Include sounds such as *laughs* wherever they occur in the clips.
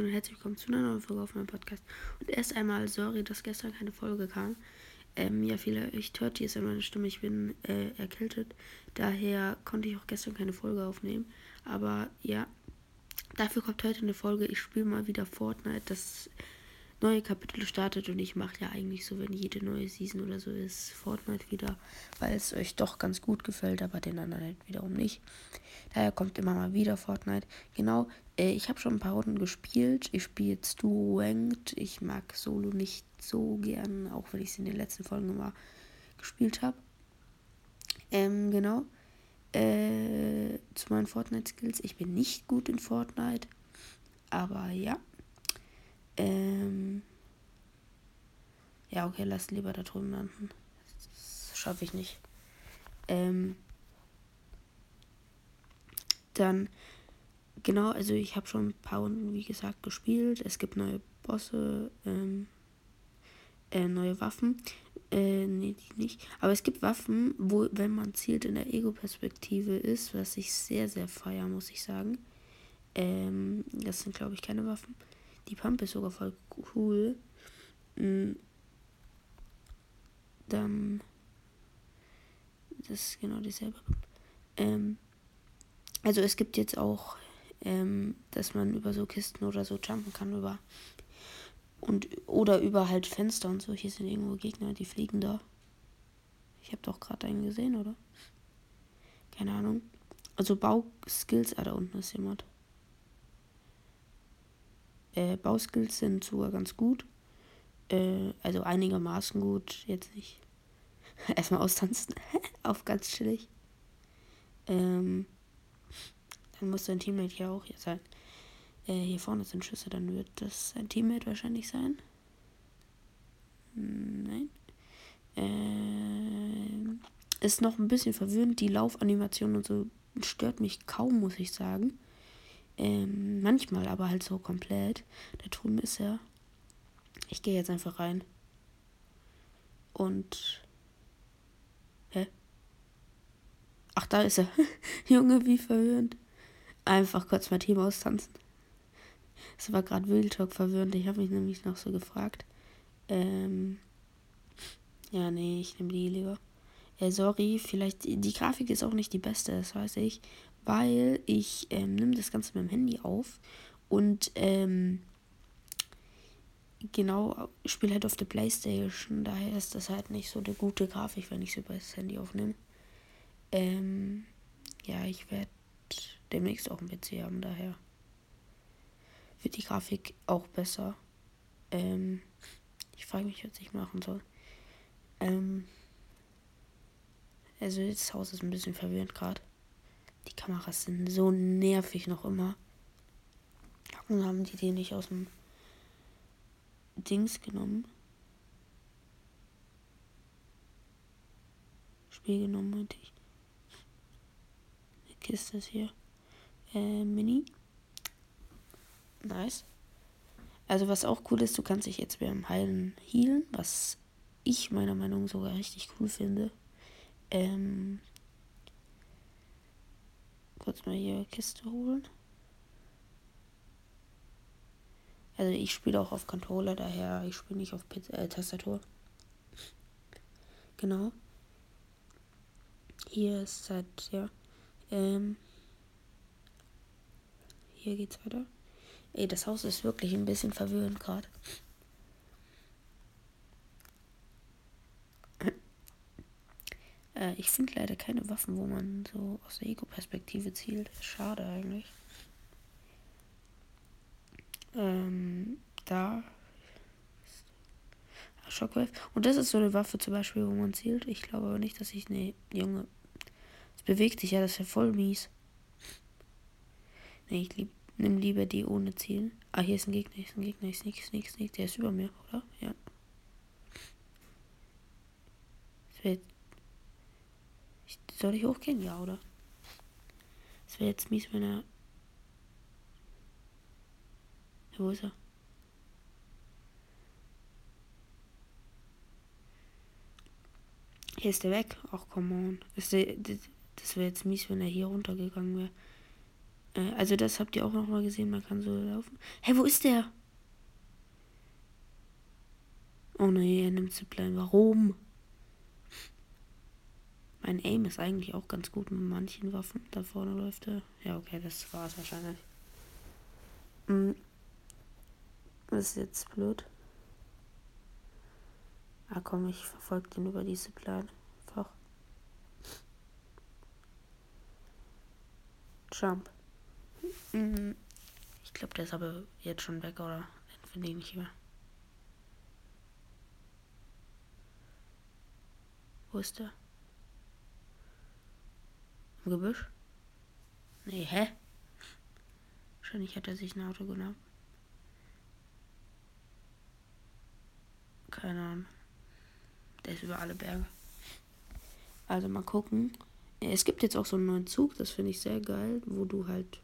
Und herzlich willkommen zu einer neuen Folge auf meinem Podcast. Und erst einmal sorry, dass gestern keine Folge kam. Ähm, ja, vielleicht hört ihr es an meiner Stimme, ich bin äh, erkältet. Daher konnte ich auch gestern keine Folge aufnehmen. Aber ja, dafür kommt heute eine Folge. Ich spiele mal wieder Fortnite. Das neue Kapitel startet und ich mache ja eigentlich so, wenn jede neue Season oder so ist, Fortnite wieder, weil es euch doch ganz gut gefällt, aber den anderen halt wiederum nicht. Daher kommt immer mal wieder Fortnite. Genau, äh, ich habe schon ein paar Runden gespielt. Ich spiele jetzt Duo Ranked. Ich mag Solo nicht so gern, auch wenn ich es in den letzten Folgen immer gespielt habe. Ähm, genau. Äh, zu meinen Fortnite-Skills. Ich bin nicht gut in Fortnite. Aber ja. Ähm. Ja, okay, lass lieber da drüben landen. Das schaffe ich nicht. Ähm. Dann, genau, also ich habe schon ein paar Runden, wie gesagt, gespielt. Es gibt neue Bosse, ähm, äh, neue Waffen. Äh, nee, die nicht. Aber es gibt Waffen, wo, wenn man zielt, in der Ego-Perspektive ist, was ich sehr, sehr feier, muss ich sagen. Ähm, das sind, glaube ich, keine Waffen. Die Pump ist sogar voll cool. Mm. Dann. Das ist genau dieselbe. Ähm, also es gibt jetzt auch, ähm, dass man über so Kisten oder so jumpen kann über und oder über halt Fenster und so. Hier sind irgendwo Gegner, die fliegen da. Ich habe doch gerade einen gesehen, oder? Keine Ahnung. Also Bauskills, ah, da unten ist jemand. Äh, Bauskills sind sogar ganz gut. Äh, also einigermaßen gut. Jetzt nicht. *laughs* Erstmal austanzen. *laughs* Auf ganz chillig. Ähm, dann muss sein Teammate hier auch hier sein. Äh, hier vorne sind Schüsse, dann wird das sein Teammate wahrscheinlich sein. Nein. Äh, ist noch ein bisschen verwirrend. Die Laufanimation und so stört mich kaum, muss ich sagen. Ähm, manchmal aber halt so komplett. Der Turm ist ja. Ich gehe jetzt einfach rein. Und. Hä? Ach, da ist er. *laughs* Junge, wie verwirrend. Einfach kurz mein Team austanzen. Es war gerade Wild Talk verwirrend. Ich habe mich nämlich noch so gefragt. Ähm. Ja, nee, ich nehme die lieber. Äh, sorry, vielleicht. Die Grafik ist auch nicht die beste, das weiß ich weil ich ähm, nehme das Ganze mit dem Handy auf und ähm, genau spiele halt auf der Playstation. Daher ist das halt nicht so eine gute Grafik, wenn ich sie über das Handy aufnehme. Ähm, ja, ich werde demnächst auch ein PC haben, daher wird die Grafik auch besser. Ähm, ich frage mich, was ich machen soll. Ähm, also das Haus ist ein bisschen verwirrend gerade. Die Kameras sind so nervig noch immer. Warum haben die den nicht aus dem Dings genommen? Spiel genommen, meinte ich. Eine Kiste ist hier. Äh, Mini. Nice. Also was auch cool ist, du kannst dich jetzt beim Heilen healen, was ich meiner Meinung nach sogar richtig cool finde. Ähm, kurz mal hier Kiste holen. Also ich spiele auch auf Controller, daher ich spiele nicht auf P äh, Tastatur. Genau. Hier ist halt, ja. Ähm, hier geht's weiter. Ey, das Haus ist wirklich ein bisschen verwirrend gerade. Äh, ich finde leider keine Waffen, wo man so aus der Ego-Perspektive zielt. Schade eigentlich. Ähm, da. Shockwave. Und das ist so eine Waffe zum Beispiel, wo man zielt. Ich glaube aber nicht, dass ich. Nee, Junge. Es bewegt sich ja, das ist ja voll mies. Nee, ich lieb, nimm lieber die ohne Zielen. Ah, hier ist ein Gegner, hier ist ein Gegner, sneak, sneak, sneak. Der ist über mir, oder? Ja. Das wird soll ich hochgehen? Ja, oder? Es wäre jetzt mies, wenn er. Wo ist er? Hier ist er weg. Ach, come on. Das, das wäre jetzt mies, wenn er hier runtergegangen wäre. Äh, also das habt ihr auch noch mal gesehen, man kann so laufen. Hä, hey, wo ist der? Oh nee, er nimmt Zipline. Warum? Mein Aim ist eigentlich auch ganz gut mit manchen Waffen. Da vorne läuft er. Ja, okay, das war es wahrscheinlich. Hm. Das ist jetzt blöd. Ah komm, ich verfolge den über diese Plan. Einfach. Jump. Hm. Ich glaube, der ist aber jetzt schon weg, oder? Den finde ich nicht mehr. Wo ist der? Gebüsch? Nee, hä? Wahrscheinlich hat er sich ein Auto genommen. Keine Ahnung. Der ist über alle Berge. Also mal gucken. Es gibt jetzt auch so einen neuen Zug, das finde ich sehr geil, wo du halt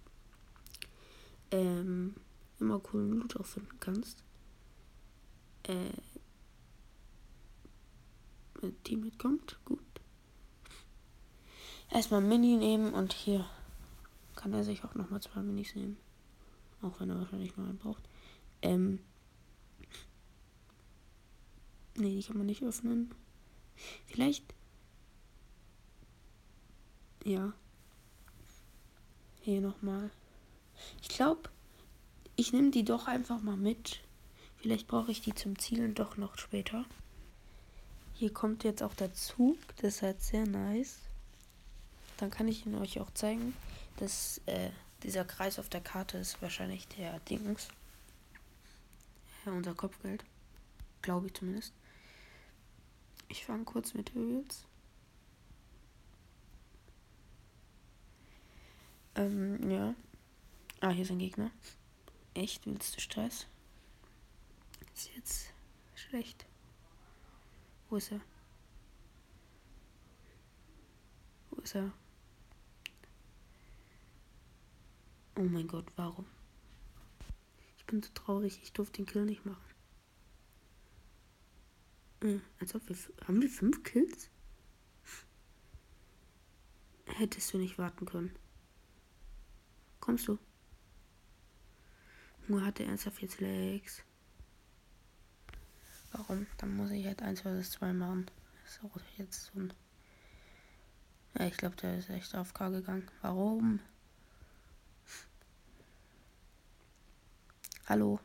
ähm, immer coolen Loot auch finden kannst. Äh, mein Team mitkommt, gut. Erstmal Mini nehmen und hier kann er sich auch nochmal zwei Minis nehmen. Auch wenn er wahrscheinlich nur einen braucht. Ähm. Nee, die kann man nicht öffnen. Vielleicht. Ja. Hier nochmal. Ich glaube, ich nehme die doch einfach mal mit. Vielleicht brauche ich die zum Zielen doch noch später. Hier kommt jetzt auch der Zug. Das ist halt sehr nice. Dann kann ich ihn euch auch zeigen. dass äh, dieser Kreis auf der Karte ist wahrscheinlich der Dings. Ja, unser Kopfgeld. Glaube ich zumindest. Ich fange kurz mit Öls. Ähm, ja. Ah, hier sind Gegner. Echt, willst du Stress? Ist jetzt schlecht. Wo ist er? Wo ist er? Oh mein Gott, warum? Ich bin so traurig, ich durfte den Kill nicht machen. Äh, als ob wir. Haben wir fünf Kills? Hättest du nicht warten können. Kommst du? Nur hatte ernsthaft jetzt Legs. Warum? Dann muss ich halt 1 vs 2 machen. Ist auch jetzt so ein. Ja, ich glaube, der ist echt auf K gegangen. Warum? Hallo.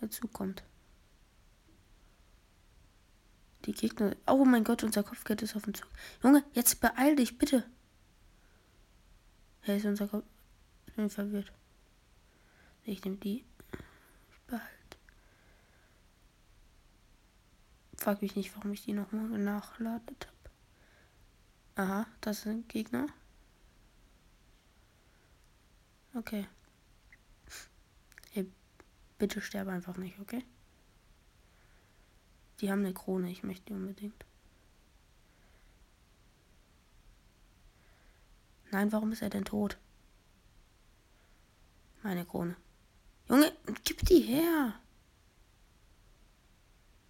Dazu kommt. Die Gegner. Oh mein Gott, unser Kopfgeld ist auf dem Zug. Junge, jetzt beeil dich, bitte. Hey, ist unser Kopf. Ich bin verwirrt. Ich nehme die. Ich behalte. Frag mich nicht, warum ich die nochmal nachladet habe. Aha, das sind Gegner. Okay. Hey, bitte sterbe einfach nicht, okay? Die haben eine Krone, ich möchte die unbedingt. Nein, warum ist er denn tot? Meine Krone. Junge, gib die her.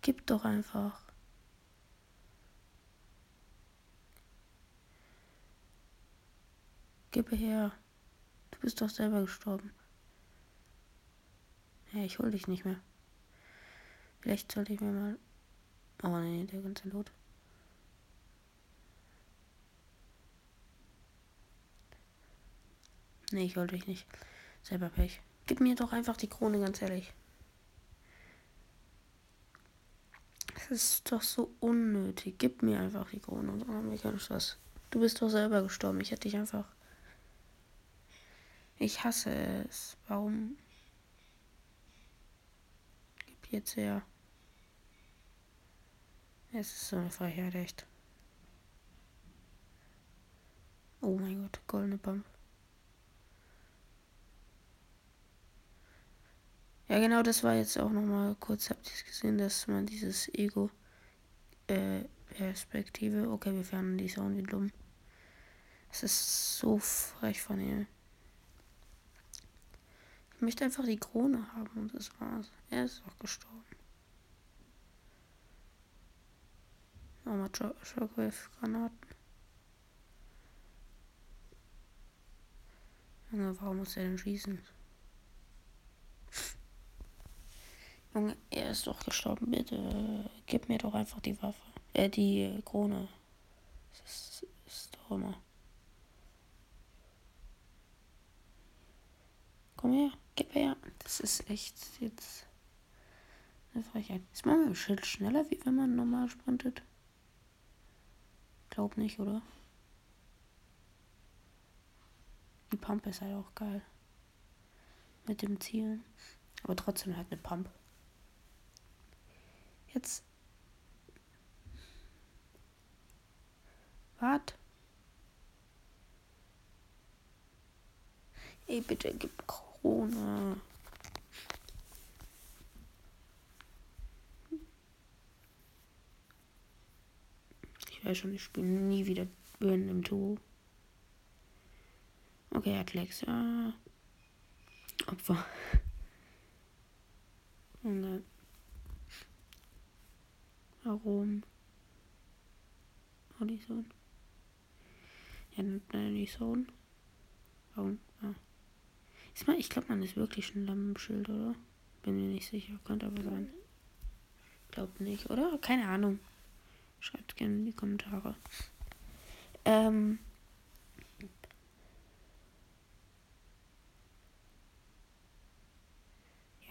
Gib doch einfach. Gib her. Du bist doch selber gestorben. Ja, ich hol dich nicht mehr. Vielleicht sollte ich mir mal. Oh nee, der ganze Lot. Nee, ich hol dich nicht. Selber Pech. Gib mir doch einfach die Krone, ganz ehrlich. Das ist doch so unnötig. Gib mir einfach die Krone dann haben wir keinen Spaß. Du bist doch selber gestorben. Ich hätte dich einfach. Ich hasse es. Warum? Gib jetzt her. Es ist so eine Frechheit, echt. Oh mein Gott, goldene Pump. Ja, genau, das war jetzt auch nochmal kurz, habt ihr es gesehen, dass man dieses Ego äh, Perspektive, okay, wir fanden die Sound wie dumm. Es ist so frech von ihr. Ich möchte einfach die Krone haben und das war's. Er ist auch gestorben. Nochmal Shockwave-Granaten. Junge, warum muss er denn schießen? Junge, er ist doch gestorben. Bitte gib mir doch einfach die Waffe. Äh, die Krone. Das ist, ist doch immer. Komm her, gib her. Das ist echt jetzt eine Frechheit. Ist man mit dem Schild schneller, wie wenn man normal sprintet? Glaub nicht, oder? Die Pump ist halt auch geil. Mit dem Zielen. Aber trotzdem halt eine Pump. Jetzt. Wart. Ey, bitte gib Krone. Ich weiß schon, ich spiele nie wieder Burn im Duo. Okay, hat Lex. Opfer. Und dann. Warum? Sohn. Ja, Sohn. Warum? Ich glaube, man ist wirklich schneller mit dem Schild, oder? Bin mir nicht sicher. Könnte aber sein. Glaubt nicht, oder? Keine Ahnung. Schreibt gerne in die Kommentare. Ähm.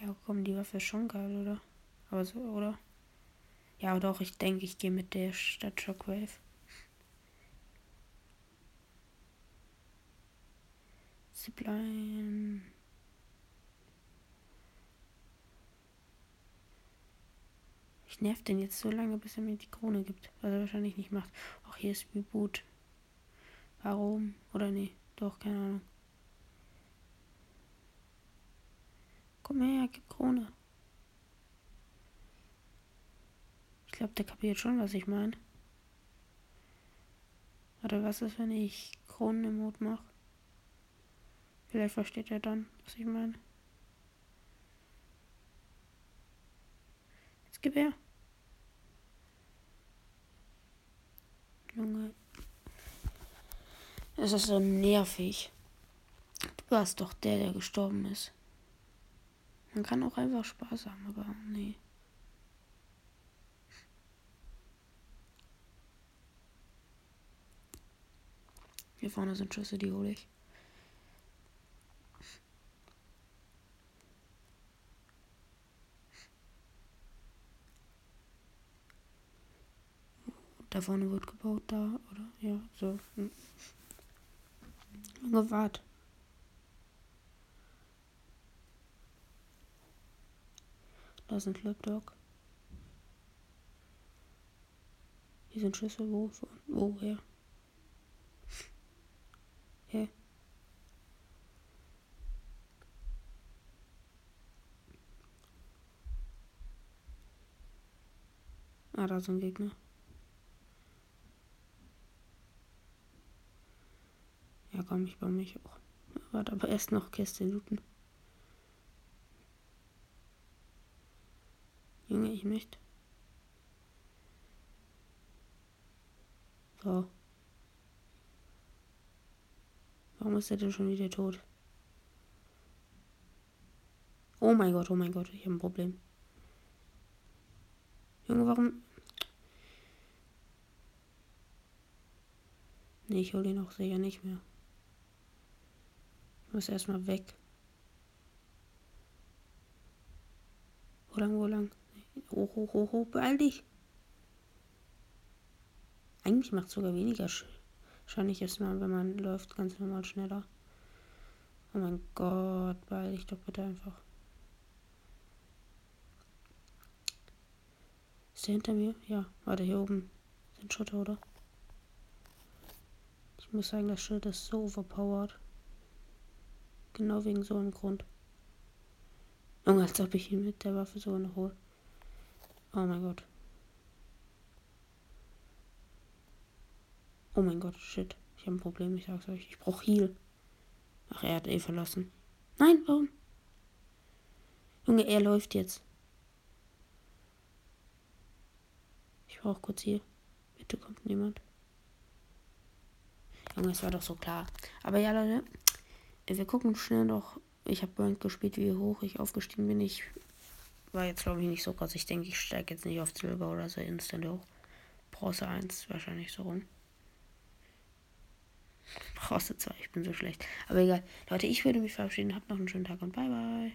Ja, komm, die Waffe ist schon geil, oder? Aber so, oder? Ja, doch, ich denke, ich gehe mit der Stadt Shockwave. Zipline. Ich nerv den jetzt so lange, bis er mir die Krone gibt. Was er wahrscheinlich nicht macht. Auch hier ist Reboot. Warum? Oder nee? Doch, keine Ahnung. Komm her, gib Krone. Ich glaube, der kapiert schon, was ich meine. Oder was ist, wenn ich Kronen-Emote mache? Vielleicht versteht er dann, was ich meine. Jetzt gib her. Junge. Es ist so nervig. Du warst doch der, der gestorben ist. Man kann auch einfach Spaß haben, aber nee. Hier vorne sind Schüsse, die hole ich. Da vorne wird gebaut, da, oder? Ja, so. Hm. Junge, wart. Da ist ein Slapdog. Hier sind Schüsse, wo? Woher? Hä? Ah, da ist ein Gegner. Ja, komm, ich baue mich auch. Warte, aber erst noch Kiste looten. Junge, ich möchte. So. Warum ist er denn schon wieder tot? Oh mein Gott, oh mein Gott, ich habe ein Problem. Junge, warum? Nee, ich hole ihn auch sicher nicht mehr. Muss erstmal weg. Wo lang, wo lang? Hoch, hoch, hoch, hoch, beeil dich. Eigentlich macht es sogar weniger Wahrscheinlich ist man, wenn man läuft, ganz normal schneller. Oh mein Gott, beeil dich doch bitte einfach. Ist der hinter mir? Ja, warte, hier oben sind Schotter, oder? Ich muss sagen, das Schild ist so overpowered. Genau wegen so einem Grund. Junge, als ob ich ihn mit der Waffe so noch hole. Oh mein Gott. Oh mein Gott, shit. Ich habe ein Problem, ich sag's euch. Ich brauche Heal. Ach, er hat eh verlassen. Nein, warum? Junge, er läuft jetzt. Ich brauche kurz hier. Bitte kommt niemand. Junge, es war doch so klar. Aber ja, Leute, wir gucken schnell noch. Ich habe Rank gespielt, wie hoch ich aufgestiegen bin. Ich war jetzt, glaube ich, nicht so krass. Ich denke, ich steige jetzt nicht auf Silber oder so instant hoch. Bronze 1 wahrscheinlich so rum. Bronze 2, ich bin so schlecht. Aber egal. Leute, ich würde mich verabschieden. Habt noch einen schönen Tag und bye bye.